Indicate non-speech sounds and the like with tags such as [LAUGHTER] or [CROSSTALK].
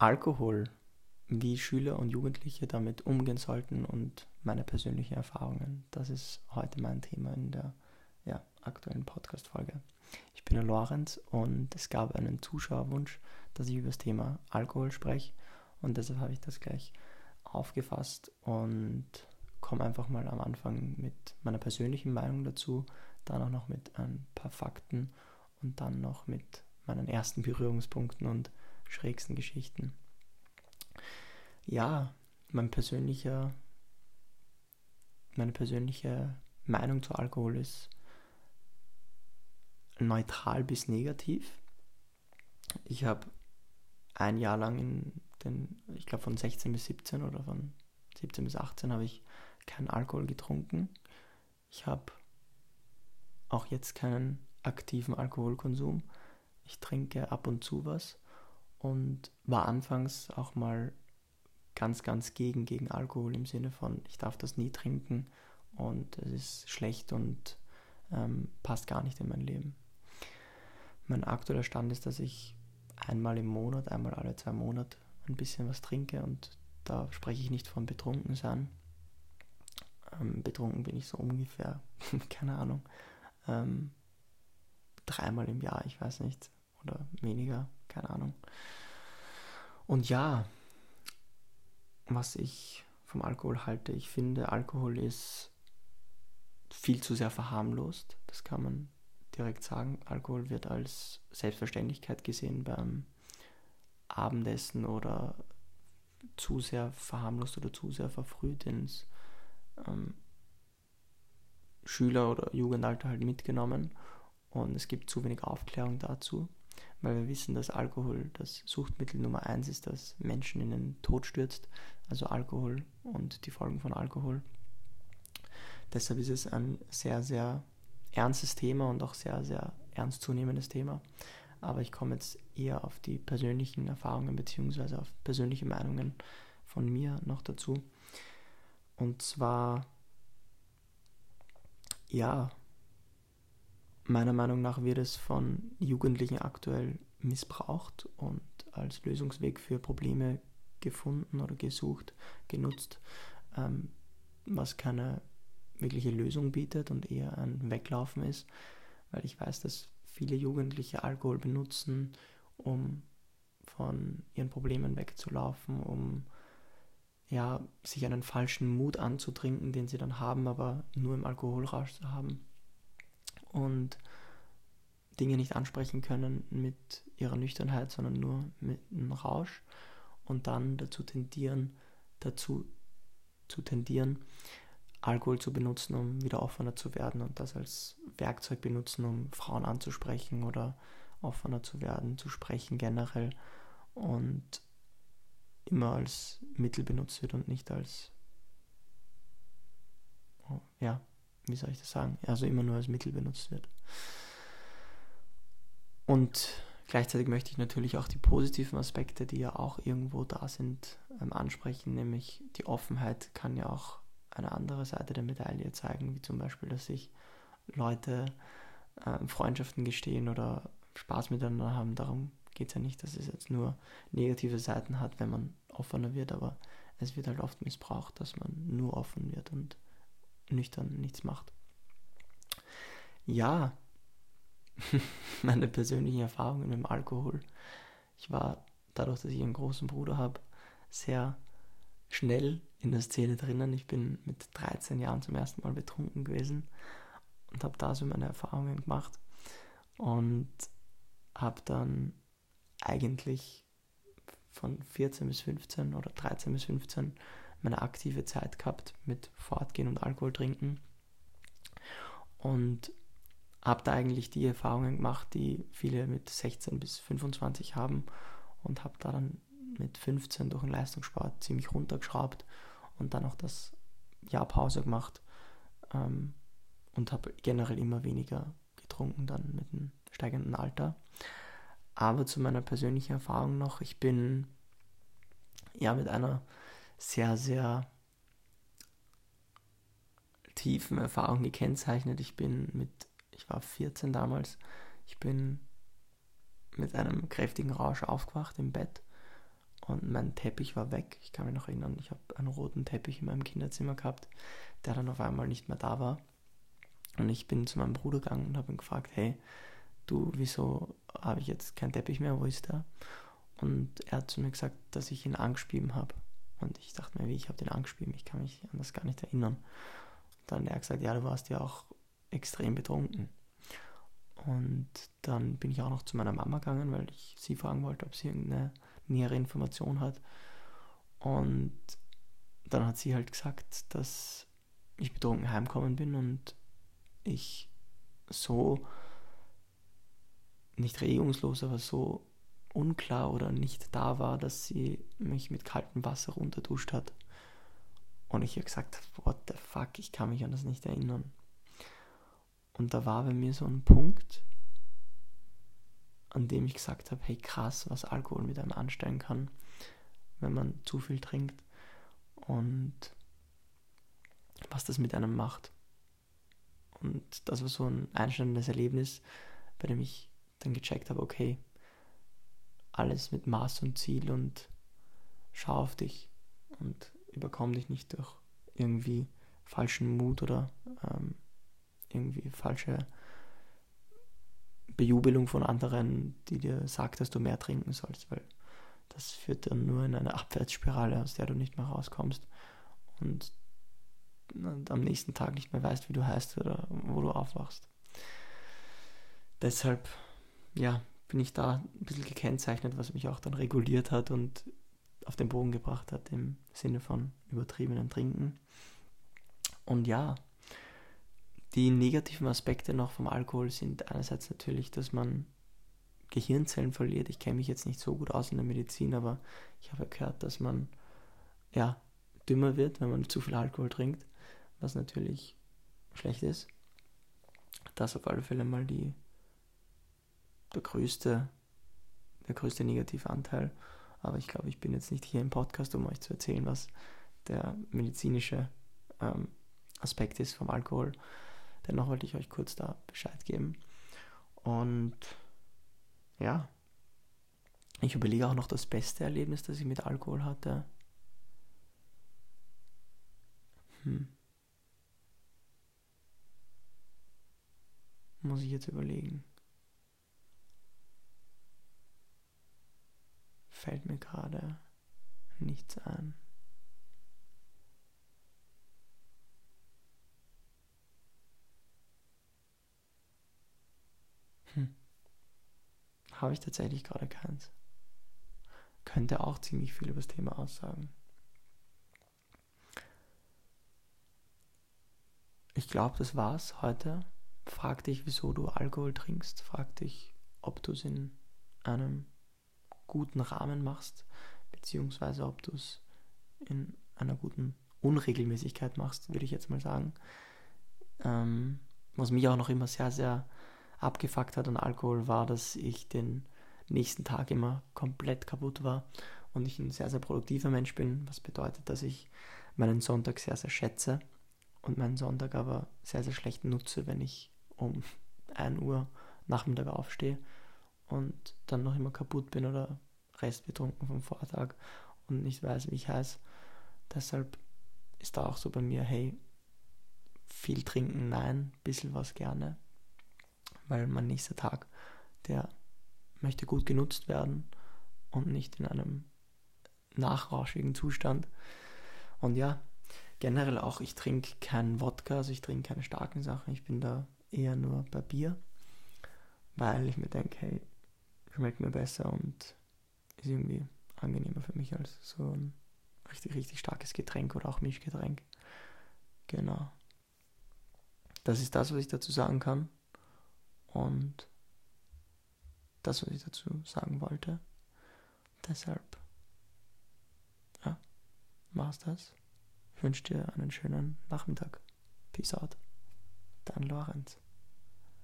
Alkohol, wie Schüler und Jugendliche damit umgehen sollten und meine persönlichen Erfahrungen. Das ist heute mein Thema in der ja, aktuellen Podcast-Folge. Ich bin der Lorenz und es gab einen Zuschauerwunsch, dass ich über das Thema Alkohol spreche und deshalb habe ich das gleich aufgefasst und komme einfach mal am Anfang mit meiner persönlichen Meinung dazu, dann auch noch mit ein paar Fakten und dann noch mit meinen ersten Berührungspunkten und schrägsten Geschichten. Ja, mein persönlicher, meine persönliche Meinung zu Alkohol ist neutral bis negativ. Ich habe ein Jahr lang in den, ich glaube von 16 bis 17 oder von 17 bis 18 habe ich keinen Alkohol getrunken. Ich habe auch jetzt keinen aktiven Alkoholkonsum. Ich trinke ab und zu was und war anfangs auch mal ganz, ganz gegen, gegen Alkohol im Sinne von, ich darf das nie trinken und es ist schlecht und ähm, passt gar nicht in mein Leben. Mein aktueller Stand ist, dass ich einmal im Monat, einmal alle zwei Monate ein bisschen was trinke und da spreche ich nicht von betrunken sein. Ähm, betrunken bin ich so ungefähr, [LAUGHS] keine Ahnung, ähm, dreimal im Jahr, ich weiß nicht, oder weniger, keine Ahnung. Und ja, was ich vom Alkohol halte, ich finde, Alkohol ist viel zu sehr verharmlost, das kann man direkt sagen. Alkohol wird als Selbstverständlichkeit gesehen beim Abendessen oder zu sehr verharmlost oder zu sehr verfrüht ins ähm, Schüler- oder Jugendalter halt mitgenommen und es gibt zu wenig Aufklärung dazu, weil wir wissen, dass Alkohol das Suchtmittel Nummer eins ist, das Menschen in den Tod stürzt, also Alkohol und die Folgen von Alkohol. Deshalb ist es ein sehr, sehr ernstes Thema und auch sehr, sehr ernst zunehmendes Thema. Aber ich komme jetzt eher auf die persönlichen Erfahrungen bzw. auf persönliche Meinungen von mir noch dazu. Und zwar, ja, meiner Meinung nach wird es von Jugendlichen aktuell missbraucht und als Lösungsweg für Probleme gefunden oder gesucht, genutzt, ähm, was keine wirkliche Lösung bietet und eher ein Weglaufen ist, weil ich weiß, dass viele Jugendliche Alkohol benutzen, um von ihren Problemen wegzulaufen, um ja, sich einen falschen Mut anzutrinken, den sie dann haben, aber nur im Alkoholrausch zu haben. Und Dinge nicht ansprechen können mit ihrer Nüchternheit, sondern nur mit einem Rausch und dann dazu tendieren, dazu zu tendieren, Alkohol zu benutzen, um wieder offener zu werden und das als Werkzeug benutzen, um Frauen anzusprechen oder offener zu werden, zu sprechen generell und immer als Mittel benutzt wird und nicht als, oh, ja, wie soll ich das sagen? Also immer nur als Mittel benutzt wird. Und gleichzeitig möchte ich natürlich auch die positiven Aspekte, die ja auch irgendwo da sind, ähm, ansprechen, nämlich die Offenheit kann ja auch eine andere Seite der Medaille zeigen, wie zum Beispiel, dass sich Leute äh, Freundschaften gestehen oder Spaß miteinander haben. Darum geht es ja nicht, dass es jetzt nur negative Seiten hat, wenn man offener wird, aber es wird halt oft missbraucht, dass man nur offen wird und nüchtern nichts macht. Ja, [LAUGHS] meine persönlichen Erfahrungen mit dem Alkohol. Ich war dadurch, dass ich einen großen Bruder habe, sehr schnell in der Szene drinnen. Ich bin mit 13 Jahren zum ersten Mal betrunken gewesen und habe da so meine Erfahrungen gemacht und habe dann eigentlich von 14 bis 15 oder 13 bis 15 meine aktive Zeit gehabt mit Fortgehen und Alkohol trinken und habe da eigentlich die Erfahrungen gemacht, die viele mit 16 bis 25 haben und habe da dann mit 15 durch den Leistungssport ziemlich runtergeschraubt und dann auch das Jahr Pause gemacht ähm, und habe generell immer weniger getrunken dann mit dem steigenden Alter. Aber zu meiner persönlichen Erfahrung noch, ich bin ja mit einer sehr, sehr tiefen Erfahrung gekennzeichnet. Ich bin mit, ich war 14 damals, ich bin mit einem kräftigen Rausch aufgewacht im Bett und mein Teppich war weg. Ich kann mich noch erinnern, ich habe einen roten Teppich in meinem Kinderzimmer gehabt, der dann auf einmal nicht mehr da war. Und ich bin zu meinem Bruder gegangen und habe ihn gefragt, hey, du, wieso habe ich jetzt keinen Teppich mehr, wo ist der? Und er hat zu mir gesagt, dass ich ihn angespieben habe. Und ich dachte mir, wie, ich habe den angespieben, ich kann mich an das gar nicht erinnern. Und dann hat er gesagt, ja, du warst ja auch extrem betrunken. Und dann bin ich auch noch zu meiner Mama gegangen, weil ich sie fragen wollte, ob sie irgendeine nähere Information hat. Und dann hat sie halt gesagt, dass ich betrunken heimkommen bin und ich so nicht regungslos, aber so unklar oder nicht da war, dass sie mich mit kaltem Wasser runterduscht hat. Und ich habe gesagt, what the fuck, ich kann mich an das nicht erinnern. Und da war bei mir so ein Punkt, an dem ich gesagt habe, hey krass, was Alkohol mit einem anstellen kann, wenn man zu viel trinkt und was das mit einem macht. Und das war so ein einschneidendes Erlebnis, bei dem ich dann gecheckt habe, okay, alles mit Maß und Ziel und schau auf dich und überkomm dich nicht durch irgendwie falschen Mut oder ähm, irgendwie falsche Bejubelung von anderen, die dir sagt, dass du mehr trinken sollst, weil das führt dann nur in eine Abwärtsspirale, aus der du nicht mehr rauskommst und, und am nächsten Tag nicht mehr weißt, wie du heißt oder wo du aufwachst. Deshalb, ja, bin ich da ein bisschen gekennzeichnet, was mich auch dann reguliert hat und auf den Boden gebracht hat im Sinne von übertriebenem Trinken. Und ja, die negativen Aspekte noch vom Alkohol sind einerseits natürlich, dass man Gehirnzellen verliert. Ich kenne mich jetzt nicht so gut aus in der Medizin, aber ich habe gehört, dass man ja dümmer wird, wenn man zu viel Alkohol trinkt, was natürlich schlecht ist. Das auf alle Fälle mal die der größte, der größte negative Anteil. Aber ich glaube, ich bin jetzt nicht hier im Podcast, um euch zu erzählen, was der medizinische ähm, Aspekt ist vom Alkohol. Dennoch wollte ich euch kurz da Bescheid geben. Und ja, ich überlege auch noch das beste Erlebnis, das ich mit Alkohol hatte. Hm. Muss ich jetzt überlegen. Fällt mir gerade nichts ein. Hm. Habe ich tatsächlich gerade keins. Könnte auch ziemlich viel über das Thema aussagen. Ich glaube, das war's heute. Frag dich, wieso du Alkohol trinkst. Frag dich, ob du es in einem guten Rahmen machst, beziehungsweise ob du es in einer guten Unregelmäßigkeit machst, würde ich jetzt mal sagen. Ähm, was mich auch noch immer sehr, sehr abgefuckt hat an Alkohol, war, dass ich den nächsten Tag immer komplett kaputt war und ich ein sehr, sehr produktiver Mensch bin, was bedeutet, dass ich meinen Sonntag sehr, sehr schätze und meinen Sonntag aber sehr, sehr schlecht nutze, wenn ich um 1 Uhr Nachmittag aufstehe und dann noch immer kaputt bin oder restbetrunken vom Vortag und nicht weiß, wie ich heiße. Deshalb ist da auch so bei mir, hey, viel trinken, nein, bisschen was gerne, weil mein nächster Tag, der möchte gut genutzt werden und nicht in einem nachrauschigen Zustand. Und ja, generell auch, ich trinke keinen Wodka, also ich trinke keine starken Sachen, ich bin da eher nur bei Bier, weil ich mir denke, hey, schmeckt mir besser und ist irgendwie angenehmer für mich als so ein richtig, richtig starkes Getränk oder auch Mischgetränk. Genau. Das ist das, was ich dazu sagen kann. Und das, was ich dazu sagen wollte. Deshalb, ja, war's das. Ich wünsche dir einen schönen Nachmittag. Peace out. Dein Lorenz.